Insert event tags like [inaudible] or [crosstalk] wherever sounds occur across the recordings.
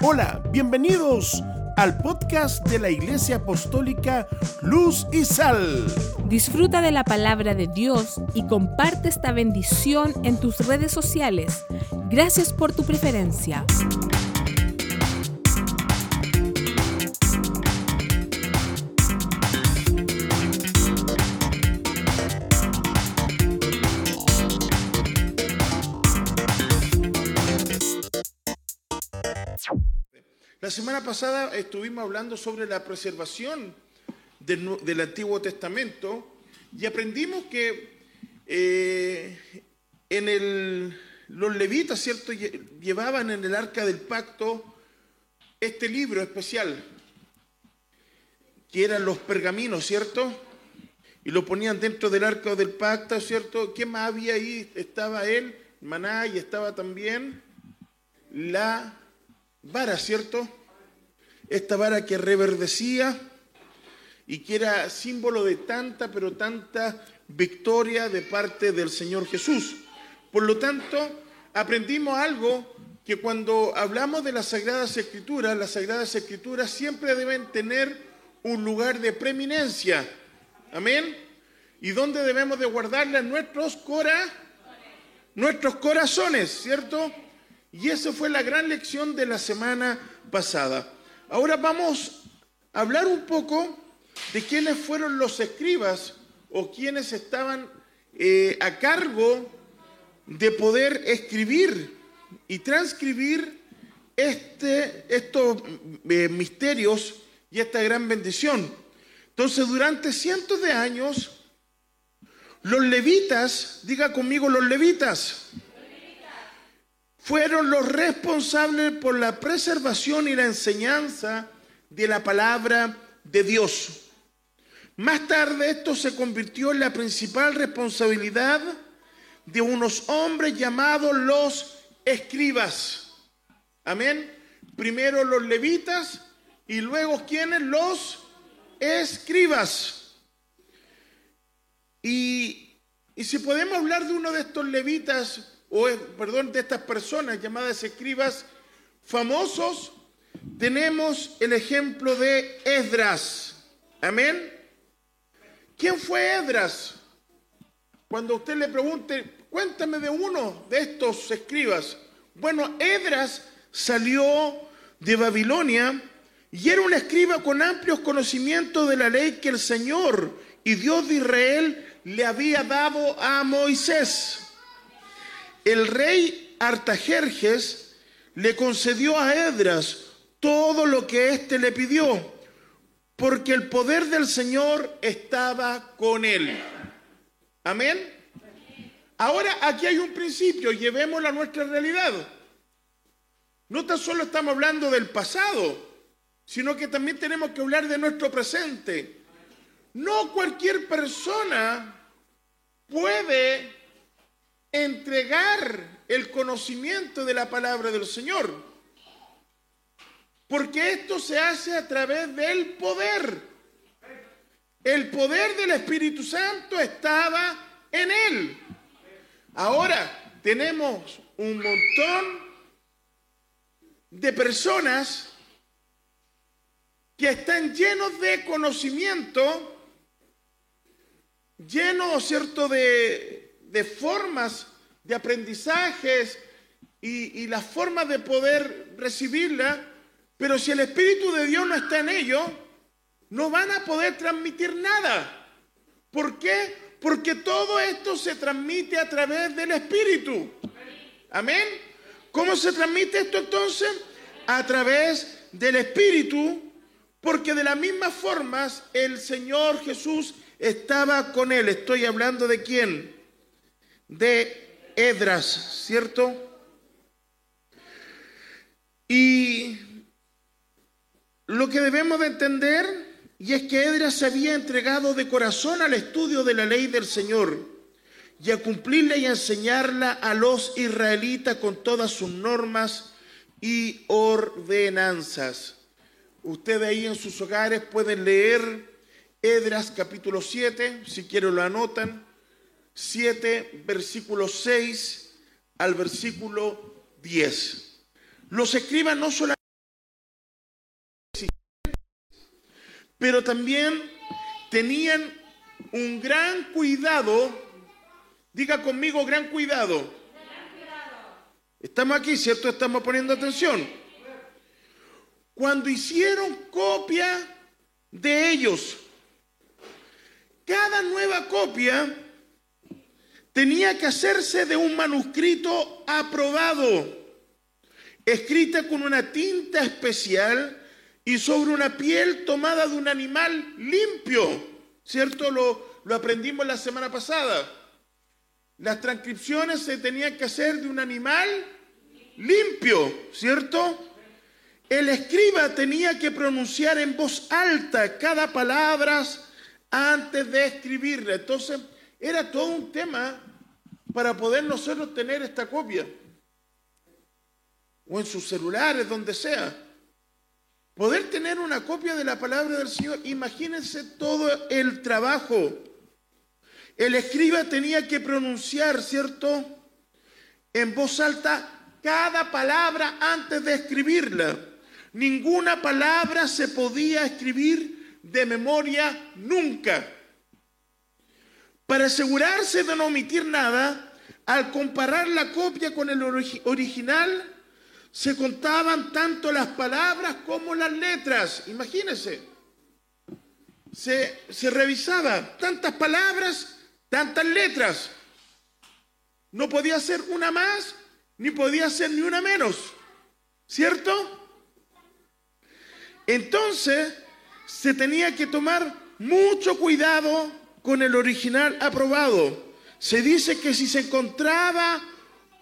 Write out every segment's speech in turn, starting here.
Hola, bienvenidos al podcast de la Iglesia Apostólica Luz y Sal. Disfruta de la palabra de Dios y comparte esta bendición en tus redes sociales. Gracias por tu preferencia. Semana pasada estuvimos hablando sobre la preservación del, Antiguo Testamento y aprendimos que eh, en el, los levitas, ¿cierto?, Lle- llevaban en el arca del pacto este libro especial, que eran los pergaminos, ¿cierto? Y lo ponían dentro del arca del pacto, ¿cierto? ¿Qué más había ahí? Estaba él, maná, y estaba también la vara, ¿cierto? Esta vara que reverdecía y que era símbolo de tanta, pero tanta victoria de parte del Señor Jesús. Por lo tanto, aprendimos algo que cuando hablamos de las Sagradas Escrituras, las Sagradas Escrituras siempre deben tener un lugar de preeminencia. Amén. ¿Y dónde debemos de guardarlas? Nuestros nuestros corazones, ¿cierto? Y esa fue la gran lección de la semana pasada. Ahora vamos a hablar un poco de quiénes fueron los escribas o quienes estaban eh, a cargo de poder escribir y transcribir este, estos eh, misterios y esta gran bendición. Entonces, durante cientos de años, los levitas, diga conmigo los levitas, fueron los responsables por la preservación y la enseñanza de la palabra de Dios. Más tarde esto se convirtió en la principal responsabilidad de unos hombres llamados los escribas. Amén. Primero los levitas y luego quienes los escribas. Y, y si podemos hablar de uno de estos levitas, o perdón, de estas personas llamadas escribas famosos, tenemos el ejemplo de Esdras. Amén. ¿Quién fue Esdras? Cuando usted le pregunte, cuéntame de uno de estos escribas. Bueno, Esdras salió de Babilonia y era un escriba con amplios conocimientos de la ley que el Señor y Dios de Israel le había dado a Moisés. El rey Artajerjes le concedió a Esdras todo lo que éste le pidió, porque el poder del Señor estaba con él. Amén. Ahora aquí hay un principio, llevémoslo a nuestra realidad. No tan solo estamos hablando del pasado, sino que también tenemos que hablar de nuestro presente. No cualquier persona puede entregar el conocimiento de la palabra del Señor. Porque esto se hace a través del poder. El poder del Espíritu Santo estaba en él. Ahora tenemos un montón de personas que están llenos de conocimiento, llenos, ¿cierto?, de, de formas de aprendizajes y, las formas de poder recibirla, pero si el Espíritu de Dios no está en ellos, no van a poder transmitir nada. ¿Por qué? Porque todo esto se transmite a través del Espíritu. Amén. ¿Cómo se transmite esto entonces? A través del Espíritu, porque de las mismas formas el Señor Jesús estaba con él. Estoy hablando de quién? De Edras, ¿cierto? Y lo que debemos de entender, y es que Edras se había entregado de corazón al estudio de la ley del Señor y a cumplirla y a enseñarla a los israelitas con todas sus normas y ordenanzas. Ustedes ahí en sus hogares pueden leer Edras capítulo 7, si quieren lo anotan, 7, versículo 6 al versículo 10. Los escribas no solamente pero también tenían un gran cuidado, diga conmigo gran cuidado. gran cuidado. Estamos aquí, ¿cierto? Estamos poniendo atención. Cuando hicieron copia de ellos, cada nueva copia tenía que hacerse de un manuscrito aprobado, escrita con una tinta especial y sobre una piel tomada de un animal limpio. ¿Cierto? Lo, lo aprendimos la semana pasada. Las transcripciones se tenían que hacer de un animal limpio, ¿cierto? El escriba tenía que pronunciar en voz alta cada palabra antes de escribirla. Entonces, era todo un tema para poder nosotros tener esta copia. O en sus celulares, donde sea. Poder tener una copia de la palabra del Señor. Imagínense todo el trabajo. El escriba tenía que pronunciar, ¿cierto? En voz alta cada palabra antes de escribirla. Ninguna palabra se podía escribir de memoria nunca. Para asegurarse de no omitir nada, al comparar la copia con el original, se contaban tanto las palabras como las letras. Imagínense. Se, se revisaba tantas palabras, tantas letras. No podía ser una más, ni podía ser ni una menos. ¿Cierto? Entonces, se tenía que tomar mucho cuidado con el original aprobado. Se dice que si se encontraba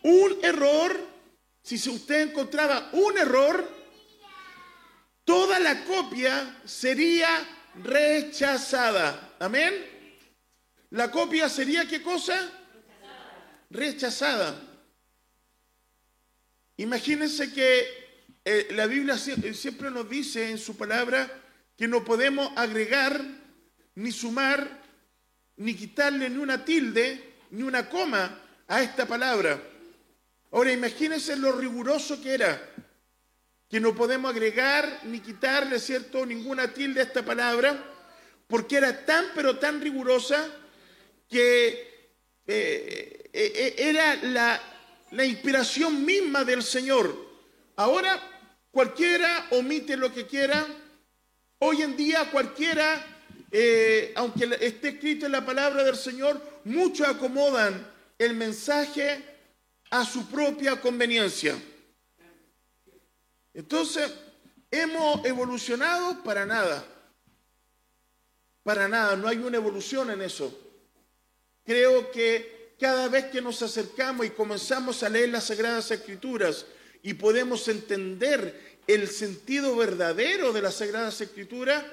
un error, si usted encontraba un error, toda la copia sería rechazada. Amén. La copia sería qué cosa? Rechazada. Imagínense que eh, la Biblia siempre nos dice en su palabra que no podemos agregar ni sumar ni quitarle ni una tilde, ni una coma a esta palabra. Ahora imagínense lo riguroso que era, que no podemos agregar ni quitarle, ¿cierto?, ninguna tilde a esta palabra, porque era tan, pero tan rigurosa que eh, eh, era la, la inspiración misma del Señor. Ahora cualquiera omite lo que quiera, hoy en día cualquiera eh, aunque esté escrito en la palabra del Señor, muchos acomodan el mensaje a su propia conveniencia. Entonces, hemos evolucionado para nada. Para nada, no hay una evolución en eso. Creo que cada vez que nos acercamos y comenzamos a leer las Sagradas Escrituras y podemos entender el sentido verdadero de las Sagradas Escrituras,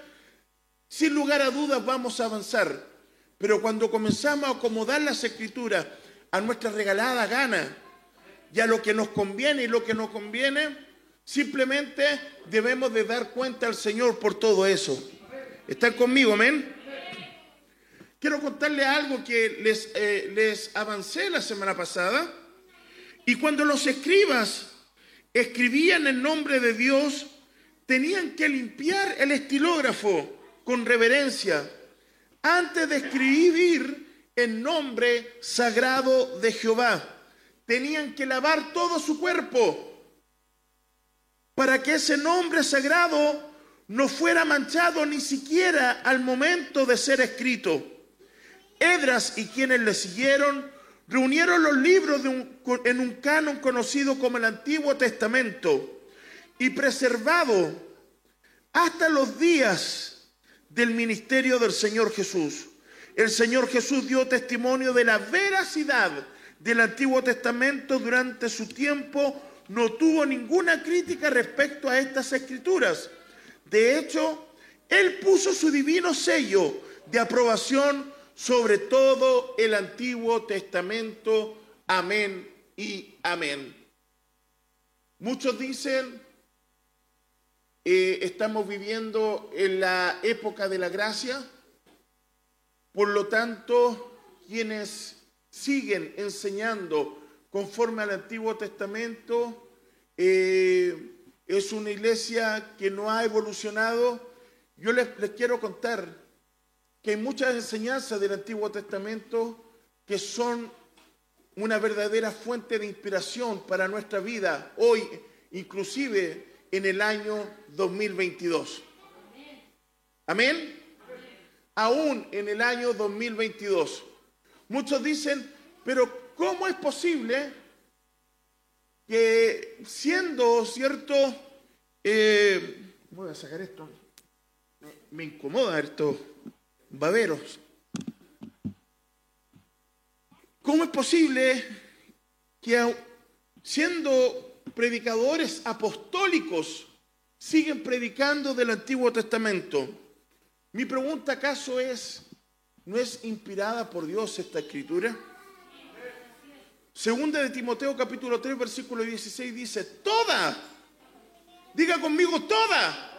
sin lugar a dudas vamos a avanzar, pero cuando comenzamos a acomodar las escrituras a nuestra regalada gana y a lo que nos conviene y lo que no conviene, simplemente debemos de dar cuenta al Señor por todo eso. ¿Están conmigo, amén? Quiero contarle algo que les, eh, les avancé la semana pasada. Y cuando los escribas escribían el nombre de Dios, tenían que limpiar el estilógrafo con reverencia antes de escribir el nombre sagrado de Jehová. Tenían que lavar todo su cuerpo para que ese nombre sagrado no fuera manchado ni siquiera al momento de ser escrito. Edras y quienes le siguieron reunieron los libros en un canon conocido como el Antiguo Testamento y preservado hasta los días del ministerio del Señor Jesús. El Señor Jesús dio testimonio de la veracidad del Antiguo Testamento durante su tiempo, no tuvo ninguna crítica respecto a estas escrituras. De hecho, Él puso su divino sello de aprobación sobre todo el Antiguo Testamento. Amén y amén. Muchos dicen eh, estamos viviendo en la época de la gracia, por lo tanto, quienes siguen enseñando conforme al Antiguo Testamento, eh, es una iglesia que no ha evolucionado. Yo les, quiero contar que hay muchas enseñanzas del Antiguo Testamento que son una verdadera fuente de inspiración para nuestra vida. Hoy, inclusive en el año 2022. Amén. Aún en el año 2022. Muchos dicen, pero ¿cómo es posible que siendo cierto, eh, voy a sacar esto, me, incomoda estos baberos. ¿Cómo es posible que siendo predicadores apostólicos siguen predicando del Antiguo Testamento? Mi pregunta acaso es, ¿no es inspirada por Dios esta escritura? Segunda de Timoteo capítulo 3 versículo 16 dice, toda, diga conmigo toda,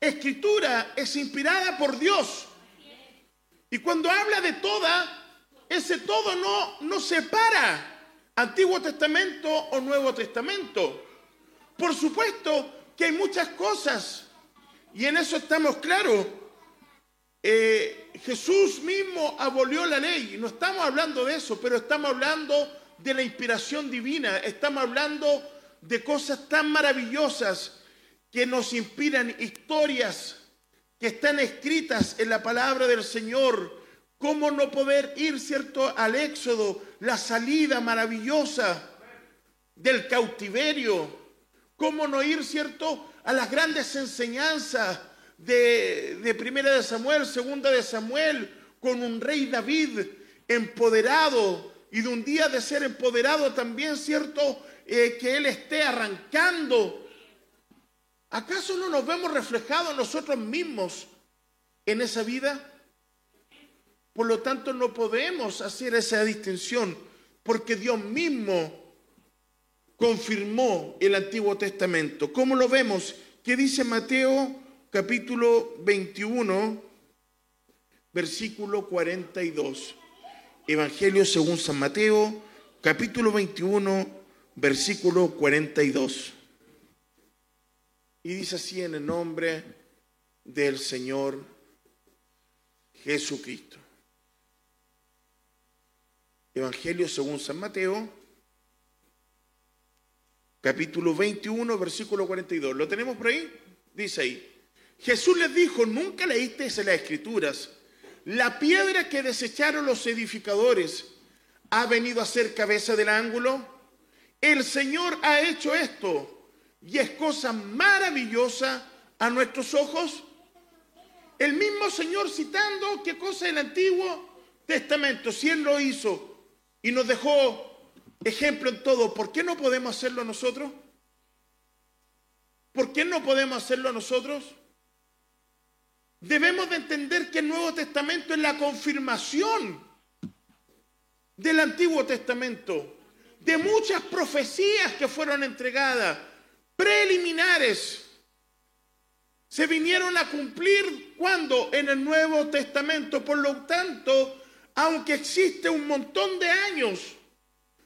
escritura es inspirada por Dios. Y cuando habla de toda, ese todo no, no separa Antiguo Testamento o Nuevo Testamento. Por supuesto que hay muchas cosas, y en eso estamos claros, eh, Jesús mismo abolió la ley, no estamos hablando de eso, pero estamos hablando de la inspiración divina, estamos hablando de cosas tan maravillosas que nos inspiran historias que están escritas en la palabra del Señor. ¿Cómo no poder ir, cierto, al éxodo, la salida maravillosa del cautiverio? ¿Cómo no ir, cierto, a las grandes enseñanzas de, Primera de Samuel, Segunda de Samuel, con un rey David empoderado y de un día de ser empoderado también, cierto, eh, que Él esté arrancando. ¿Acaso no nos vemos reflejados nosotros mismos en esa vida? Por lo tanto, no podemos hacer esa distinción, porque Dios mismo confirmó el Antiguo Testamento. ¿Cómo lo vemos? ¿Qué dice Mateo capítulo 21, versículo 42. Evangelio según San Mateo, capítulo 21, versículo 42. Y dice así en el nombre del Señor Jesucristo. Evangelio según San Mateo, capítulo 21, versículo 42. ¿Lo tenemos por ahí? Dice ahí. Jesús les dijo, nunca leíste en las escrituras, la piedra que desecharon los edificadores ha venido a ser cabeza del ángulo. El Señor ha hecho esto y es cosa maravillosa a nuestros ojos. El mismo Señor citando qué cosa el Antiguo Testamento, si Él lo hizo y nos dejó ejemplo en todo, ¿por qué no podemos hacerlo nosotros? ¿Por qué no podemos hacerlo nosotros? Debemos de entender que el Nuevo Testamento es la confirmación del Antiguo Testamento, de muchas profecías que fueron entregadas, preliminares, se vinieron a cumplir cuando en el Nuevo Testamento. Por lo tanto, aunque existe un montón de años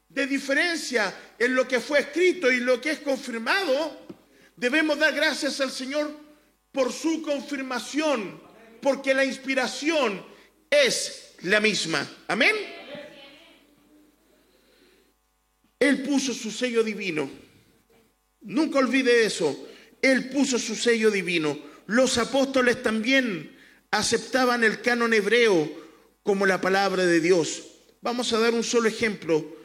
de diferencia en lo que fue escrito y lo que es confirmado, debemos dar gracias al Señor por su confirmación, porque la inspiración es la misma. Amén. Él puso su sello divino. Nunca olvide eso. Él puso su sello divino. Los apóstoles también aceptaban el canon hebreo como la palabra de Dios. Vamos a dar un solo ejemplo.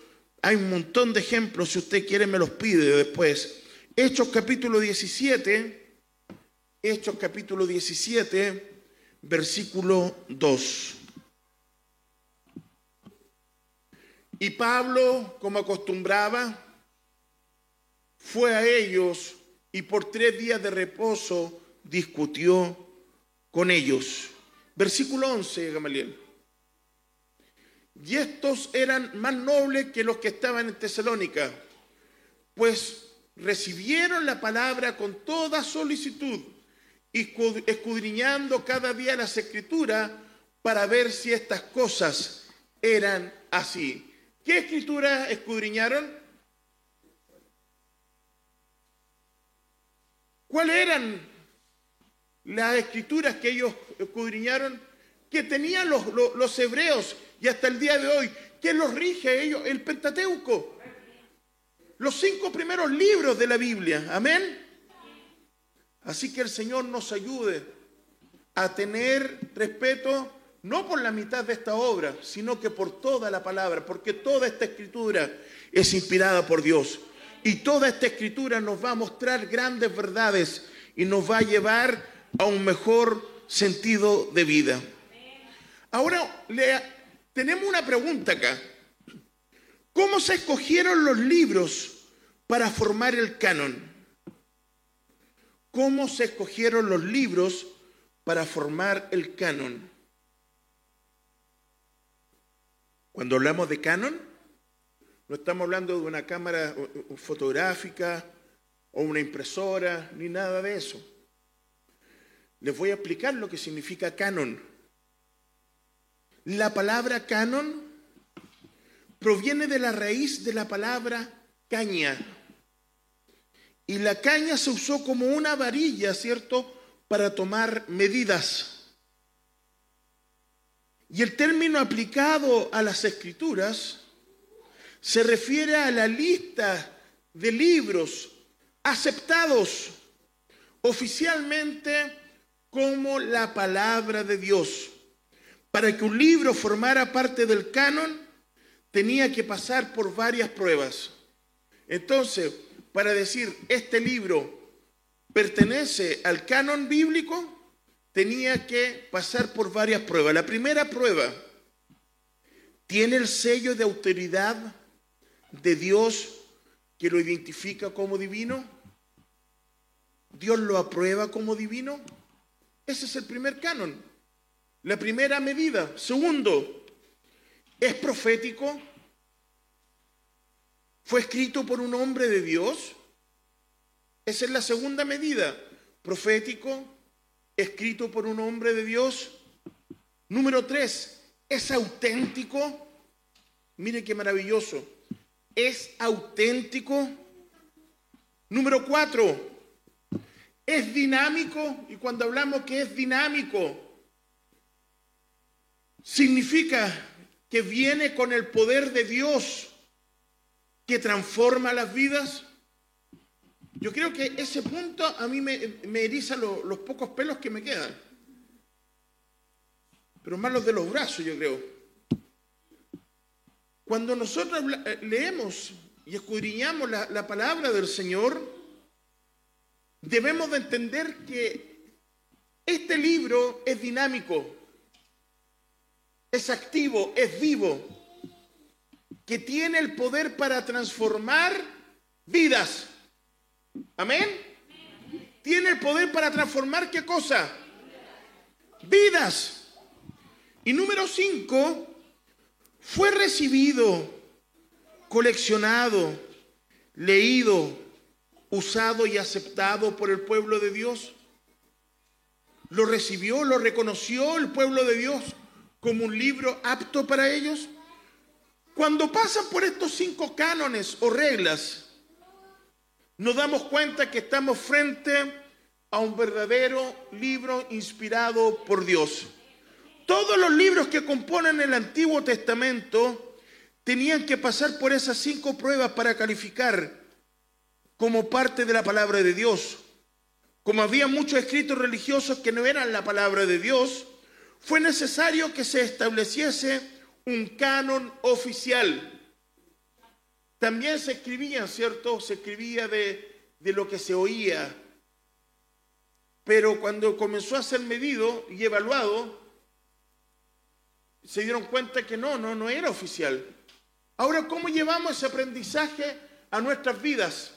Hay un montón de ejemplos, si usted quiere me los pide después. Hechos capítulo 17, Hechos capítulo 17, versículo 2. Y Pablo, como acostumbraba, fue a ellos y por tres días de reposo discutió con ellos. Versículo 11, Gamaliel. Y estos eran más nobles que los que estaban en Tesalónica, pues recibieron la palabra con toda solicitud escudriñando cada día las escrituras para ver si estas cosas eran así. ¿Qué escrituras escudriñaron? ¿Cuáles eran las escrituras que ellos escudriñaron, que tenían los, los, los hebreos y hasta el día de hoy, que los rige ellos, el Pentateuco. Los cinco primeros libros de la Biblia. Amén. Así que el Señor nos ayude a tener respeto no por la mitad de esta obra, sino que por toda la palabra, porque toda esta escritura es inspirada por Dios. Y toda esta escritura nos va a mostrar grandes verdades y nos va a llevar a un mejor sentido de vida. Ahora le, tenemos una pregunta acá. ¿Cómo se escogieron los libros para formar el canon? ¿Cómo se escogieron los libros para formar el canon? Cuando hablamos de canon, no estamos hablando de una cámara fotográfica o una impresora, ni nada de eso. Les voy a explicar lo que significa canon. La palabra canon proviene de la raíz de la palabra caña. Y la caña se usó como una varilla, ¿cierto?, para tomar medidas. Y el término aplicado a las escrituras se refiere a la lista de libros aceptados oficialmente como la palabra de Dios. Para que un libro formara parte del canon, tenía que pasar por varias pruebas. Entonces, para decir, este libro pertenece al canon bíblico, tenía que pasar por varias pruebas. La primera prueba, ¿tiene el sello de autoridad de Dios que lo identifica como divino? ¿Dios lo aprueba como divino? Ese es el primer canon. La primera medida. Segundo, ¿es profético? ¿Fue escrito por un hombre de Dios? Esa es la segunda medida. Profético, escrito por un hombre de Dios. Número tres, ¿es auténtico? Mire qué maravilloso. ¿Es auténtico? Número cuatro, ¿es dinámico? Y cuando hablamos que es dinámico, significa que viene con el poder de Dios que transforma las vidas. Yo creo que ese punto a mí me, eriza los pocos pelos que me quedan. Pero más los de los brazos, yo creo. Cuando nosotros eh, leemos y escudriñamos la, la palabra del Señor, debemos de entender que este libro es dinámico es activo, es vivo, que tiene el poder para transformar vidas. Amén. Tiene el poder para transformar qué cosa? Vidas. Y número cinco, fue recibido, coleccionado, leído, usado y aceptado por el pueblo de Dios. Lo recibió, lo reconoció el pueblo de Dios como un libro apto para ellos? Cuando pasan por estos cinco cánones o reglas, nos damos cuenta que estamos frente a un verdadero libro inspirado por Dios. Todos los libros que componen el Antiguo Testamento tenían que pasar por esas cinco pruebas para calificar como parte de la palabra de Dios. Como había muchos escritos religiosos que no eran la palabra de Dios, fue necesario que se estableciese un canon oficial. También se escribía, ¿cierto? Se escribía de, de lo que se oía. Pero cuando comenzó a ser medido y evaluado, se dieron cuenta que no, no, no era oficial. Ahora, ¿cómo llevamos ese aprendizaje a nuestras vidas?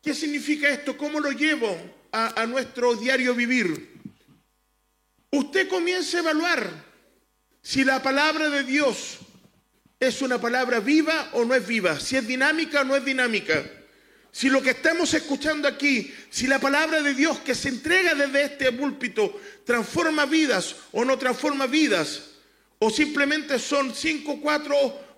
¿Qué significa esto? ¿Cómo lo llevo a, a nuestro diario vivir? Usted comience a evaluar si la palabra de Dios es una palabra viva o no es viva, si es dinámica o no es dinámica. Si lo que estamos escuchando aquí, si la palabra de Dios que se entrega desde este púlpito transforma vidas o no transforma vidas, o simplemente son cinco o cuatro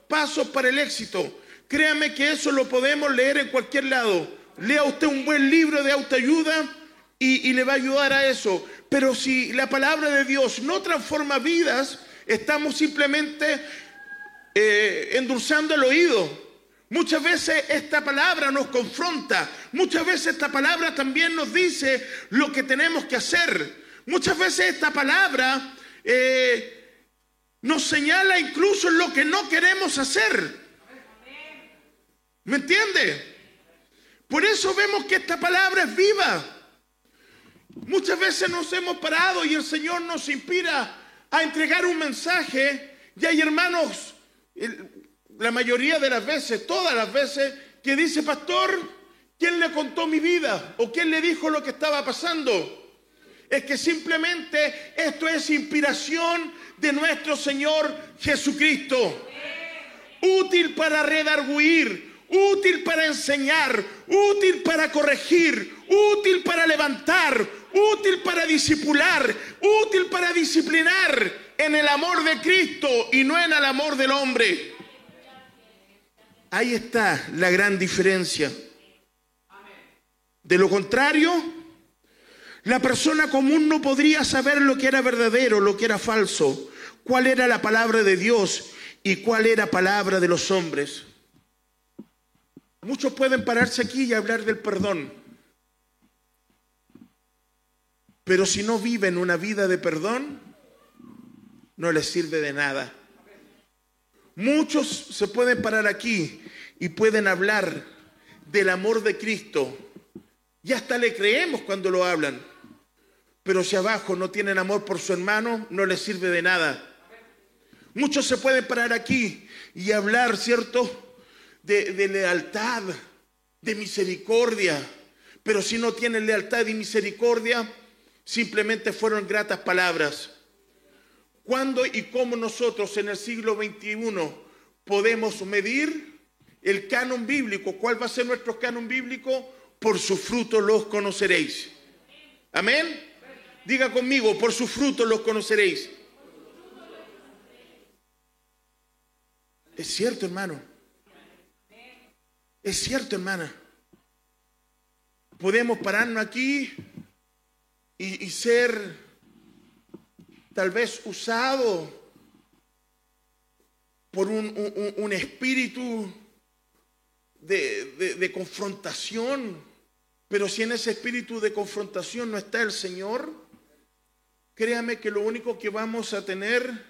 pasos para el éxito. Créame que eso lo podemos leer en cualquier lado. Lea usted un buen libro de autoayuda y, le va a ayudar a eso. Pero si la palabra de Dios no transforma vidas, estamos simplemente eh, endulzando el oído. Muchas veces esta palabra nos confronta, muchas veces esta palabra también nos dice lo que tenemos que hacer. Muchas veces esta palabra eh, nos señala incluso lo que no queremos hacer. ¿Me entiende? Por eso vemos que esta palabra es viva. Muchas veces nos hemos parado y el Señor nos inspira a entregar un mensaje y hay hermanos, la mayoría de las veces, todas las veces, que dice, pastor, ¿quién le contó mi vida? ¿O quién le dijo lo que estaba pasando? Es que simplemente esto es inspiración de nuestro Señor Jesucristo. Útil para redarguir, útil para enseñar, útil para corregir, útil para levantar, útil para disipular, útil para disciplinar en el amor de Cristo y no en el amor del hombre. Ahí está la gran diferencia. De lo contrario, la persona común no podría saber lo que era verdadero, lo que era falso, cuál era la palabra de Dios y cuál era palabra de los hombres. Muchos pueden pararse aquí y hablar del perdón. Pero si no viven una vida de perdón, no les sirve de nada. Muchos se pueden parar aquí y pueden hablar del amor de Cristo. Y hasta le creemos cuando lo hablan. Pero si abajo no tienen amor por su hermano, no les sirve de nada. Muchos se pueden parar aquí y hablar, ¿cierto? de, lealtad, de misericordia. Pero si no tienen lealtad y misericordia, simplemente fueron gratas palabras. ¿Cuándo y cómo nosotros en el siglo XXI podemos medir el canon bíblico? ¿Cuál va a ser nuestro canon bíblico? Por su fruto los conoceréis. Amén. Diga conmigo, por su fruto los conoceréis. Es cierto, hermano. Es cierto, hermana. Podemos pararnos aquí y, ser tal vez usado por un, espíritu de, de confrontación, pero si en ese espíritu de confrontación no está el Señor, créame que lo único que vamos a tener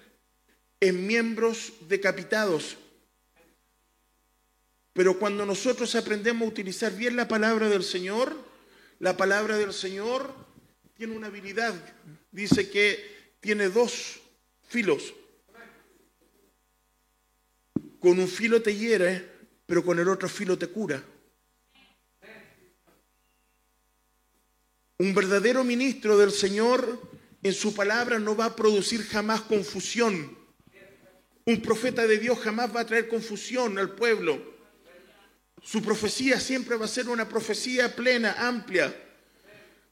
es miembros decapitados. Pero cuando nosotros aprendemos a utilizar bien la palabra del Señor, la palabra del Señor tiene una habilidad. Dice que tiene dos filos. Con un filo te hiere, pero con el otro filo te cura. Un verdadero ministro del Señor en su palabra no va a producir jamás confusión. Un profeta de Dios jamás va a traer confusión al pueblo. Su profecía siempre va a ser una profecía plena, amplia,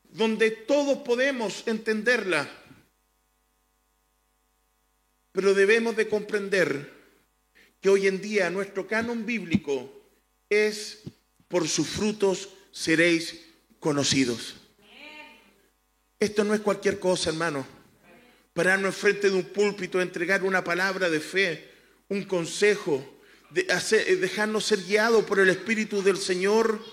donde todos podemos entenderla. Pero debemos de comprender que hoy en día nuestro canon bíblico es por sus frutos seréis conocidos. Esto no es cualquier cosa, hermano. Pararnos enfrente de un púlpito, entregar una palabra de fe, un consejo, eh, dejarnos ser guiados por el Espíritu del Señor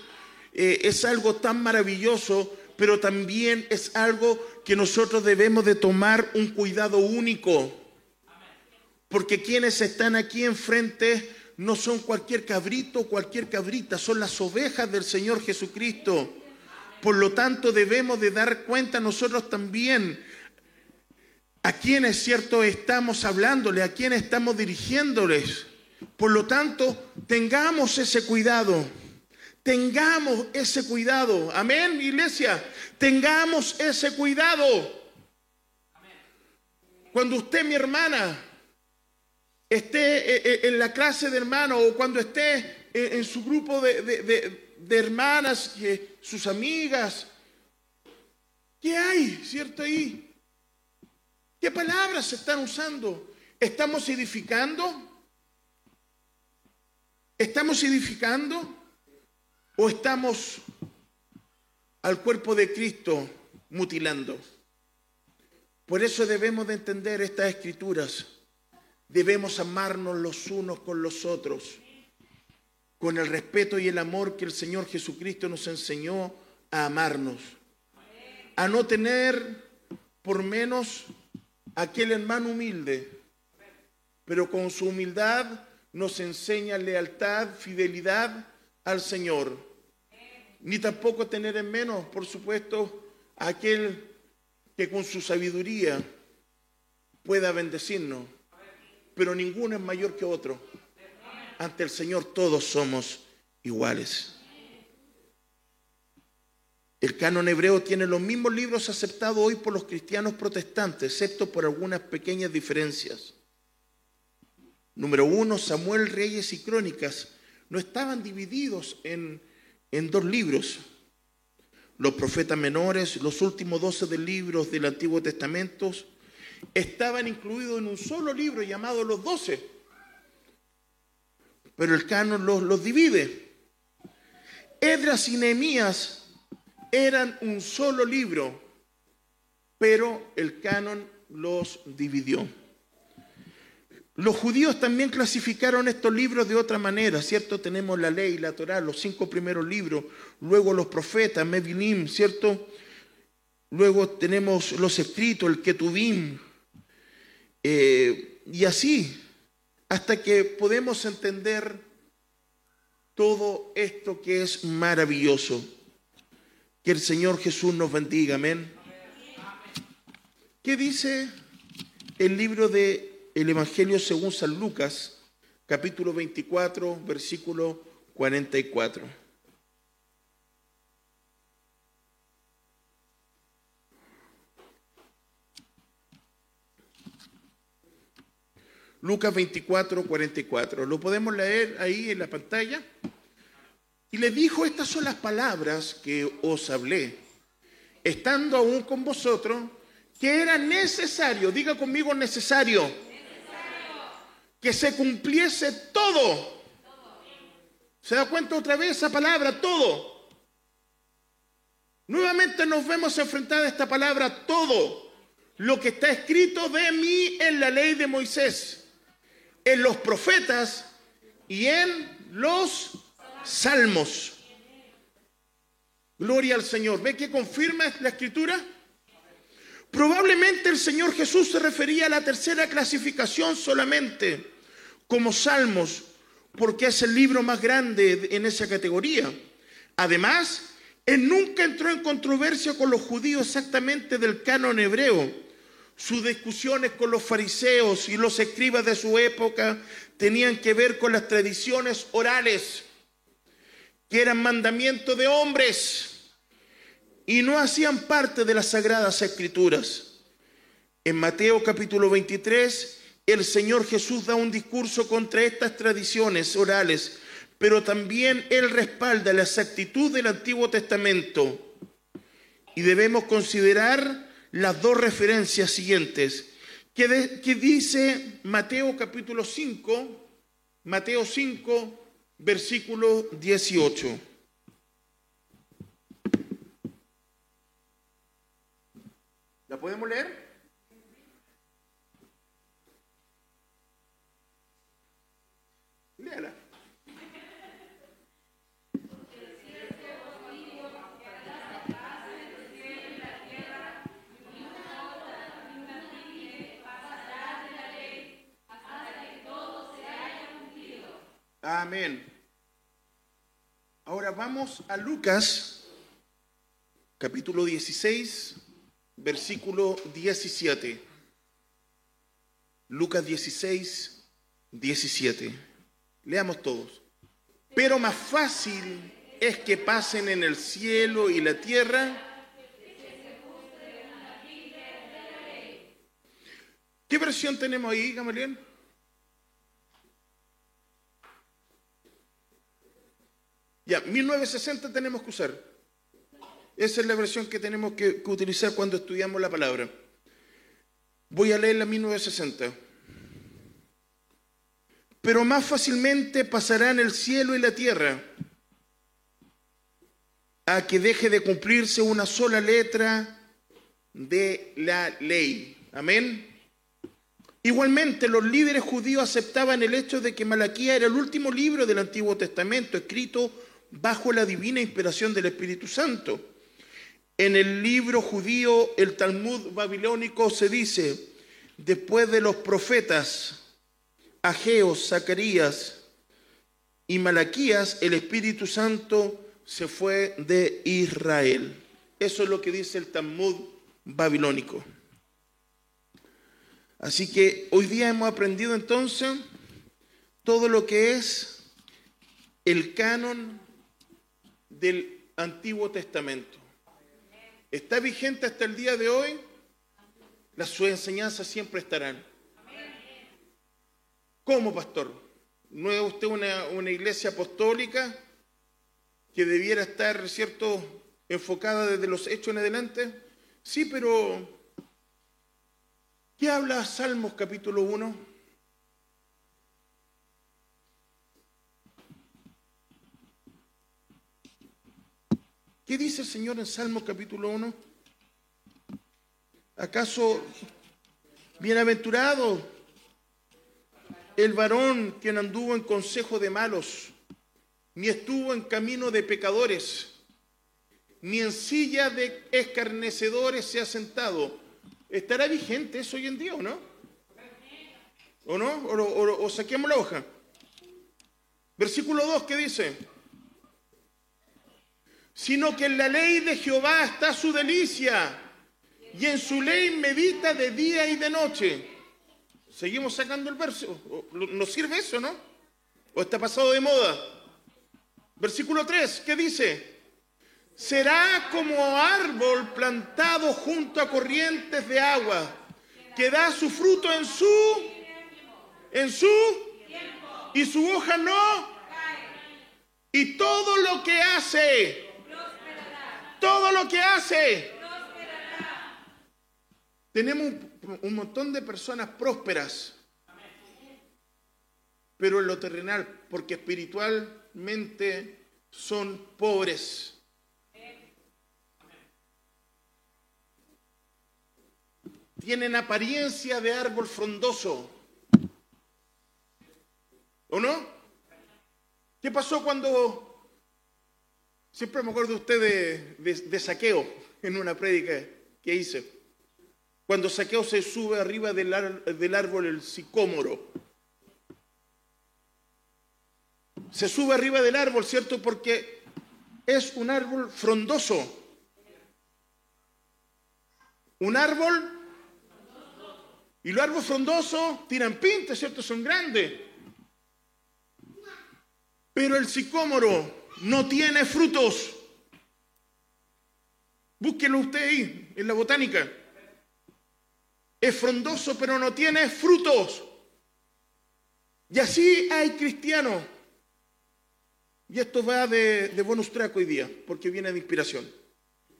eh, es algo tan maravilloso, pero también es algo que nosotros debemos de tomar un cuidado único. Porque quienes están aquí enfrente no son cualquier cabrito o cualquier cabrita, son las ovejas del Señor Jesucristo. Por lo tanto, debemos de dar cuenta nosotros también a quienes, cierto, estamos hablándole, a quienes estamos dirigiéndoles. Por lo tanto, tengamos ese cuidado. Tengamos ese cuidado. Amén, iglesia. Tengamos ese cuidado. Cuando usted, mi hermana, esté eh, eh, en la clase de hermanos o cuando esté en su grupo de, hermanas, sus amigas, ¿qué hay, cierto ahí? ¿Qué palabras se están usando? ¿Estamos edificando? ¿Estamos edificando o estamos al cuerpo de Cristo mutilando. Por eso debemos de entender estas escrituras. Debemos amarnos los unos con los otros, con el respeto y el amor que el Señor Jesucristo nos enseñó a amarnos. A no tener por menos aquel hermano humilde, pero con su humildad nos enseña lealtad, fidelidad al Señor. Ni tampoco tener en menos, por supuesto, aquel que con su sabiduría pueda bendecirnos, pero ninguno es mayor que otro. Ante el Señor todos somos iguales. El canon hebreo tiene los mismos libros aceptados hoy por los cristianos protestantes, excepto por algunas pequeñas diferencias. Número uno, Samuel, Reyes y Crónicas no estaban divididos en, en dos libros, los profetas menores, los últimos doce de libros del Antiguo Testamento, estaban incluidos en un solo libro llamado los doce. Pero el canon los, los divide. Edras y Nehemías eran un solo libro, pero el canon los dividió. Los judíos también clasificaron estos libros de otra manera, ¿cierto? Tenemos la ley, la Torá, los cinco primeros libros, luego los profetas, Mevinim, ¿cierto? Luego tenemos los escritos, el Ketubim, eh, y así, hasta que podemos entender todo esto que es maravilloso. Que el Señor Jesús nos bendiga, amén. ¿Qué dice el libro de el Evangelio según San Lucas, capítulo 24, versículo 44. Lucas 24, 44. Lo podemos leer ahí en la pantalla. Y le dijo, estas son las palabras que os hablé, estando aún con vosotros, que era necesario, diga conmigo necesario que se cumpliese todo. ¿Se da cuenta otra vez esa palabra, todo? Nuevamente nos vemos enfrentados a esta palabra, todo. Lo que está escrito de mí en la ley de Moisés, en los profetas y en los salmos. Gloria al Señor. ¿Ve que confirma la escritura? Probablemente el Señor Jesús se refería a la tercera clasificación solamente, como Salmos, porque es el libro más grande en esa categoría. Además, él nunca entró en controversia con los judíos exactamente del canon hebreo. Sus discusiones con los fariseos y los escribas de su época tenían que ver con las tradiciones orales, que eran mandamientos de hombres y no hacían parte de las sagradas escrituras. En Mateo capítulo 23, el Señor Jesús da un discurso contra estas tradiciones orales, pero también Él respalda la exactitud del Antiguo Testamento. Y debemos considerar las dos referencias siguientes, que, dice Mateo capítulo 5, Mateo 5, versículo 18. ¿La podemos leer? Léala. Amén. Ahora vamos a Lucas, capítulo 16, versículo 17. Lucas 16, 17. Leamos todos. Pero más fácil es que pasen en el cielo y la tierra. ¿Qué versión tenemos ahí, Gamaliel? Ya, 1960 tenemos que usar. Esa es la versión que tenemos que, utilizar cuando estudiamos la palabra. Voy a leer la 1960. Pero más fácilmente pasarán el cielo y la tierra a que deje de cumplirse una sola letra de la ley. Amén. Igualmente, los líderes judíos aceptaban el hecho de que Malaquía era el último libro del Antiguo Testamento escrito bajo la divina inspiración del Espíritu Santo. En el libro judío, el Talmud babilónico, se dice, después de los profetas Ageo, Zacarías y Malaquías, el Espíritu Santo se fue de Israel. Eso es lo que dice el Talmud babilónico. Así que hoy día hemos aprendido entonces todo lo que es el canon del Antiguo Testamento. ¿Está vigente hasta el día de hoy? Las sus enseñanzas siempre estarán. ¿Cómo, pastor? ¿No es usted una, iglesia apostólica que debiera estar, cierto, enfocada desde los hechos en adelante? Sí, pero ¿qué habla Salmos capítulo 1? ¿Qué dice el Señor en Salmos capítulo 1? ¿Acaso bienaventurado el varón quien anduvo en consejo de malos, ni estuvo en camino de pecadores, ni en silla de escarnecedores se ha sentado? ¿Estará vigente eso hoy en día o no? ¿O no? ¿O, o, o saquemos la hoja? Versículo 2, ¿qué dice? Sino que en la ley de Jehová está su delicia, y en su ley medita de día y de noche. Seguimos sacando el verso. ¿Nos sirve eso, no? ¿O está pasado de moda? Versículo 3, ¿qué dice? Será como árbol plantado junto a corrientes de agua, que da su fruto en su, en su, y su hoja no, y todo lo que hace todo lo que hace. Tenemos un montón de personas prósperas, pero en lo terrenal, porque espiritualmente son pobres. Tienen apariencia de árbol frondoso. ¿O no? ¿Qué pasó cuando Siempre me acuerdo de usted de, saqueo en una prédica que hice. Cuando saqueo se sube arriba del, del árbol el sicómoro. Se sube arriba del árbol, ¿cierto? Porque es un árbol frondoso. Un árbol. Y los árboles frondosos tiran pintas, ¿cierto? Son grandes. Pero el sicómoro no tiene frutos. Búsquelo usted ahí, en la botánica. Es frondoso, pero no tiene frutos. Y así hay cristianos. Y esto va de, de bonus hoy día, porque viene de inspiración.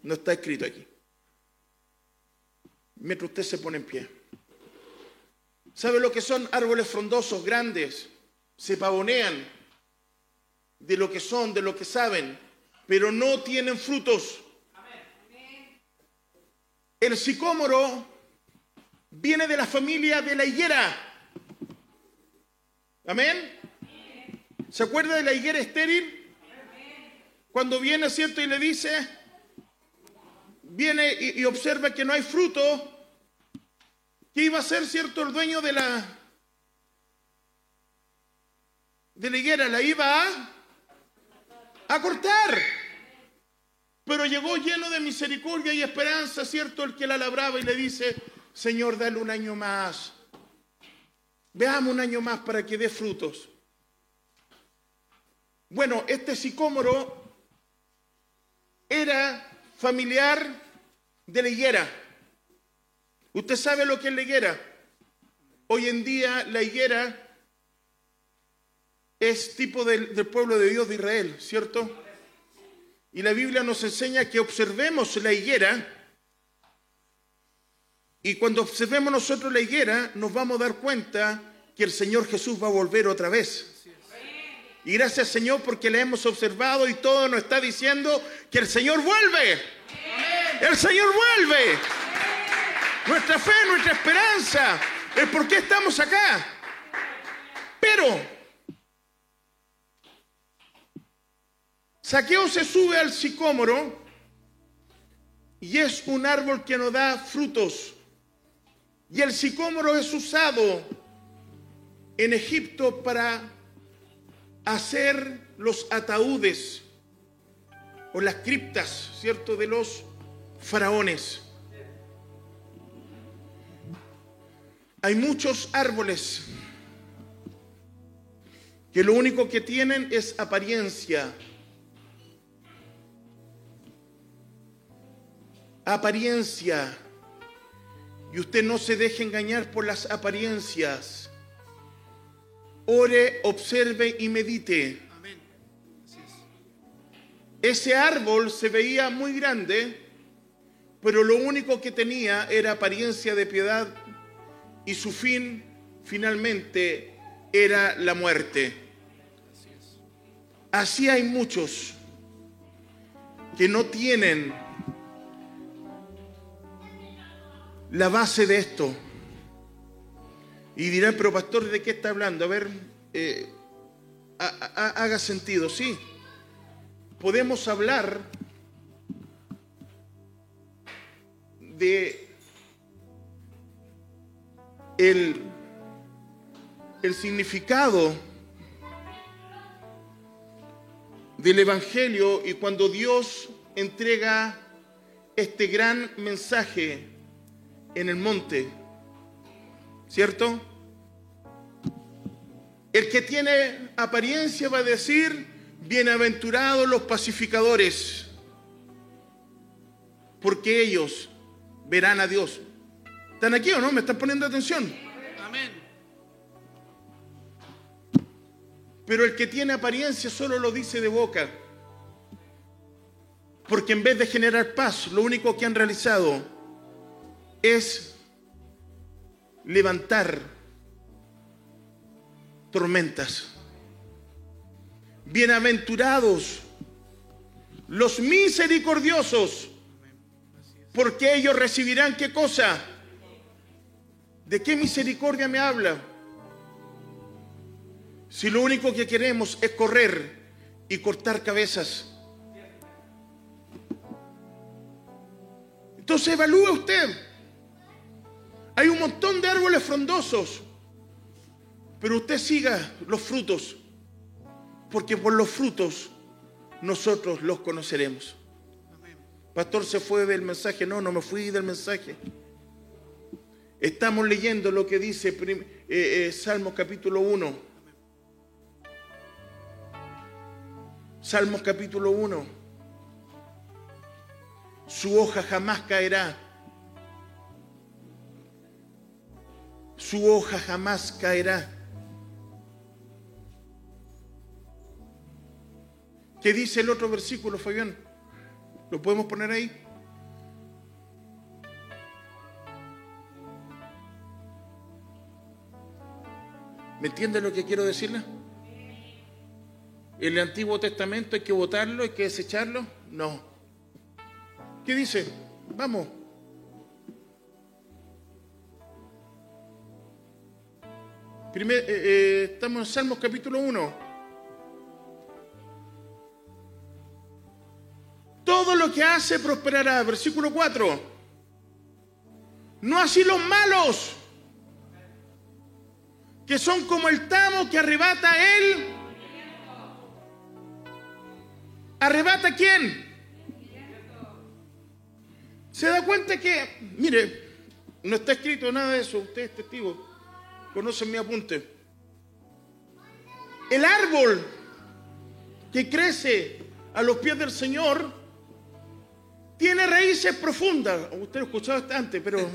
No está escrito aquí. Mientras usted se pone en pie. ¿Sabe lo que son árboles frondosos, grandes? Se pavonean, de lo que son, de lo que saben, pero no tienen frutos. El sicómoro viene de la familia de la higuera. Amén. ¿Se acuerda de la higuera estéril? Cuando viene, ¿cierto? Y le dice, viene y, y observa que no hay fruto, ¿qué iba a ser, cierto, el dueño de la, de la higuera? La iba a a cortar. Pero llegó lleno de misericordia y esperanza, ¿cierto? El que la labraba y le dice, Señor, dale un año más. Veamos un año más para que dé frutos. Bueno, este sicómoro era familiar de la higuera. ¿Usted sabe lo que es la higuera? Hoy en día la higuera es tipo del, pueblo de Dios de Israel, ¿cierto? Y la Biblia nos enseña que observemos la higuera y cuando observemos nosotros la higuera nos vamos a dar cuenta que el Señor Jesús va a volver otra vez. Y gracias Señor porque le hemos observado y todo nos está diciendo que el Señor vuelve. El Señor vuelve. Nuestra fe, nuestra esperanza, el por qué estamos acá. Pero Saqueo se sube al sicómoro y es un árbol que nos da frutos. Y el sicómoro es usado en Egipto para hacer los ataúdes o las criptas, ¿cierto?, de los faraones. Hay muchos árboles que lo único que tienen es apariencia. Apariencia. Y usted no se deje engañar por las apariencias. Ore, observe y medite. Ese árbol se veía muy grande, pero lo único que tenía era apariencia de piedad y su fin finalmente era la muerte. Así hay muchos que no tienen la base de esto. Y dirán, pero pastor, ¿de qué está hablando? A ver, eh, haga sentido, sí. Podemos hablar de el, el significado del Evangelio y cuando Dios entrega este gran mensaje en el monte, ¿cierto? El que tiene apariencia va a decir, bienaventurados los pacificadores, porque ellos verán a Dios. ¿Están aquí o no? ¿Me están poniendo atención? Amén. Pero el que tiene apariencia solo lo dice de boca. Porque en vez de generar paz, lo único que han realizado es levantar tormentas. Bienaventurados los misericordiosos, porque ellos recibirán qué cosa? ¿De qué misericordia me habla? Si lo único que queremos es correr y cortar cabezas. Entonces evalúe usted. Hay un montón de árboles frondosos, pero usted siga los frutos, porque por los frutos nosotros los conoceremos. Pastor se fue del mensaje, no, no me fui del mensaje. Estamos leyendo lo que dice eh, eh, Salmos capítulo 1. Salmos capítulo 1. Su hoja jamás caerá. Su hoja jamás caerá. ¿Qué dice el otro versículo, Fabián? ¿Lo podemos poner ahí? ¿Me entiende lo que quiero decirle? ¿El Antiguo Testamento hay que votarlo, hay que desecharlo? No. ¿Qué dice? Vamos. Eh, eh, estamos en Salmos capítulo 1. Todo lo que hace prosperará. Versículo 4. No así los malos que son como el tamo que arrebata él. ¿Arrebata quién? Se da cuenta que, mire, no está escrito nada de eso, usted es testigo, conocen mi apunte. El árbol que crece a los pies del Señor tiene raíces profundas. Usted lo escuchado antes, pero [laughs]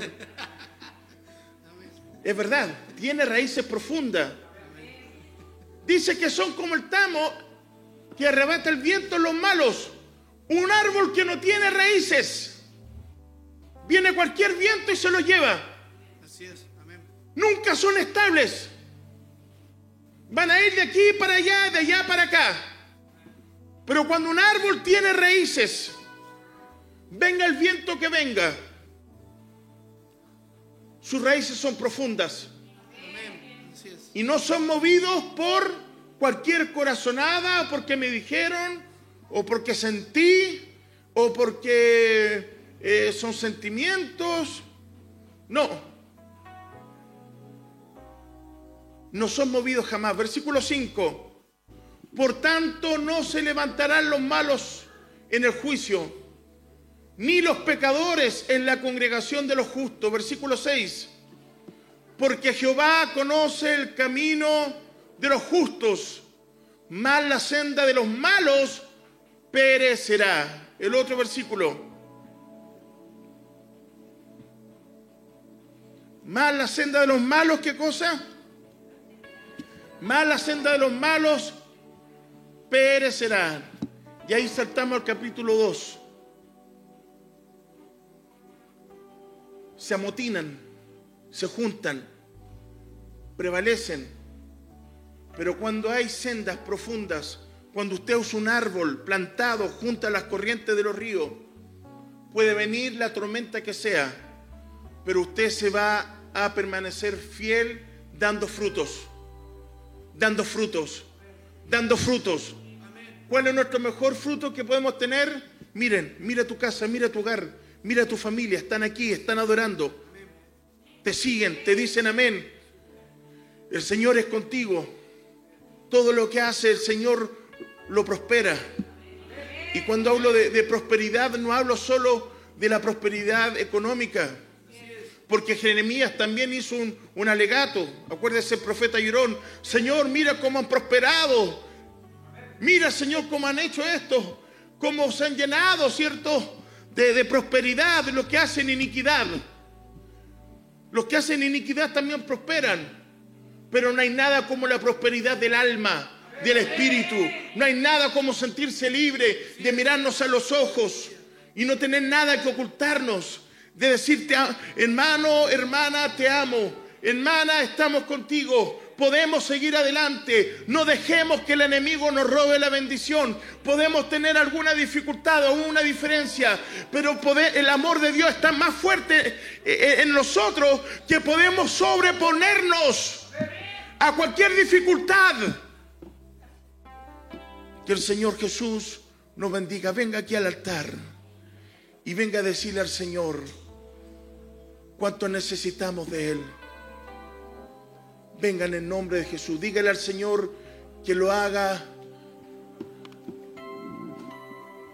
es verdad, tiene raíces profundas. Dice que son como el tamo que arrebata el viento en los malos. Un árbol que no tiene raíces. Viene cualquier viento y se lo lleva. Así es. Nunca son estables. Van a ir de aquí para allá, de allá para acá. Pero cuando un árbol tiene raíces, venga el viento que venga, sus raíces son profundas. Y no son movidos por cualquier corazonada, porque me dijeron, o porque sentí, o porque eh, son sentimientos. No. No son movidos jamás. Versículo 5. Por tanto, no se levantarán los malos en el juicio, ni los pecadores en la congregación de los justos. Versículo 6. Porque Jehová conoce el camino de los justos, mas la senda de los malos perecerá. El otro versículo. Más la senda de los malos, ¿qué cosa? Más la senda de los malos perecerá. Y ahí saltamos al capítulo 2. Se amotinan, se juntan, prevalecen. Pero cuando hay sendas profundas, cuando usted usa un árbol plantado junto a las corrientes de los ríos, puede venir la tormenta que sea, pero usted se va a permanecer fiel dando frutos, dando frutos, dando frutos. ¿Cuál es nuestro mejor fruto que podemos tener? Miren, mira tu casa, mira tu hogar, mira tu familia, están aquí, están adorando, te siguen, te dicen amén. El Señor es contigo. Todo lo que hace el Señor lo prospera. Y cuando hablo de, de prosperidad, no hablo solo de la prosperidad económica porque Jeremías también hizo un, alegato. Acuérdese el profeta Yurón, Señor, mira cómo han prosperado. Mira, Señor, cómo han hecho esto. Cómo se han llenado, ¿cierto? De, de prosperidad, los que hacen iniquidad. Los que hacen iniquidad también prosperan. Pero no hay nada como la prosperidad del alma, del espíritu. No hay nada como sentirse libre de mirarnos a los ojos y no tener nada que ocultarnos de decirte, hermano, hermana, te amo, hermana, estamos contigo, podemos seguir adelante, no dejemos que el enemigo nos robe la bendición, podemos tener alguna dificultad o una diferencia, pero el amor de Dios está más fuerte eh, eh, en nosotros que podemos sobreponernos a cualquier dificultad. Que el Señor Jesús nos bendiga. Venga aquí al altar y venga a decirle al Señor, cuánto necesitamos de Él. Vengan en nombre de Jesús. Dígale al Señor que lo haga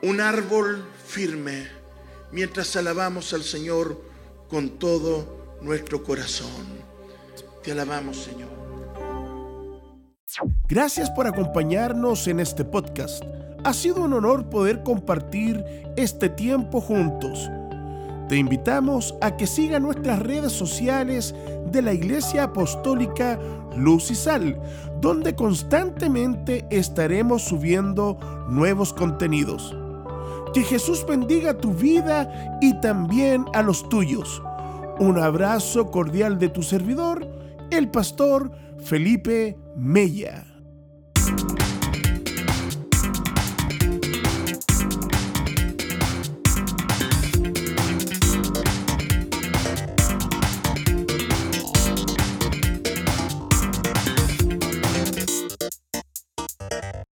un árbol firme mientras alabamos al Señor con todo nuestro corazón. Te alabamos, Señor. Gracias por acompañarnos en este podcast. Ha sido un honor poder compartir este tiempo juntos. Te invitamos a que siga nuestras redes sociales de la Iglesia Apostólica Luz y Sal, donde constantemente estaremos subiendo nuevos contenidos. Que Jesús bendiga tu vida y también a los tuyos. Un abrazo cordial de tu servidor, el pastor Felipe Mella.